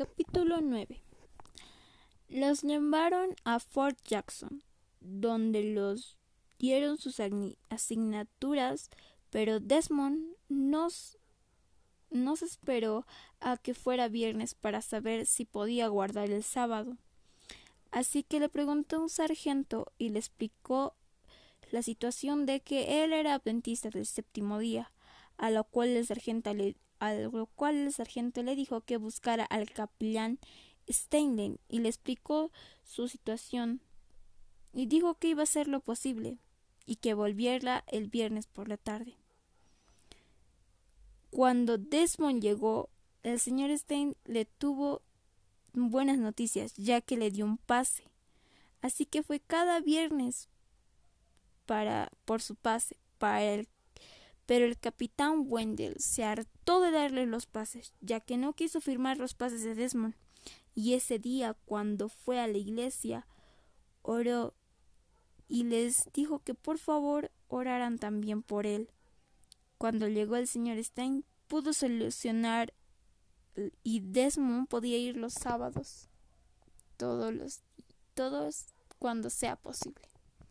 Capítulo 9 Los llevaron a Fort Jackson, donde los dieron sus asignaturas, pero Desmond no se esperó a que fuera viernes para saber si podía guardar el sábado. Así que le preguntó a un sargento y le explicó la situación de que él era adventista del séptimo día, a lo cual el sargento le a lo cual el sargento le dijo que buscara al capellán Steinlein y le explicó su situación y dijo que iba a hacer lo posible y que volviera el viernes por la tarde. Cuando Desmond llegó, el señor Stein le tuvo buenas noticias, ya que le dio un pase. Así que fue cada viernes para por su pase para el pero el capitán Wendell se hartó de darle los pases, ya que no quiso firmar los pases de Desmond. Y ese día, cuando fue a la iglesia, oró y les dijo que por favor oraran también por él. Cuando llegó el señor Stein, pudo solucionar y Desmond podía ir los sábados, todos los, todos cuando sea posible.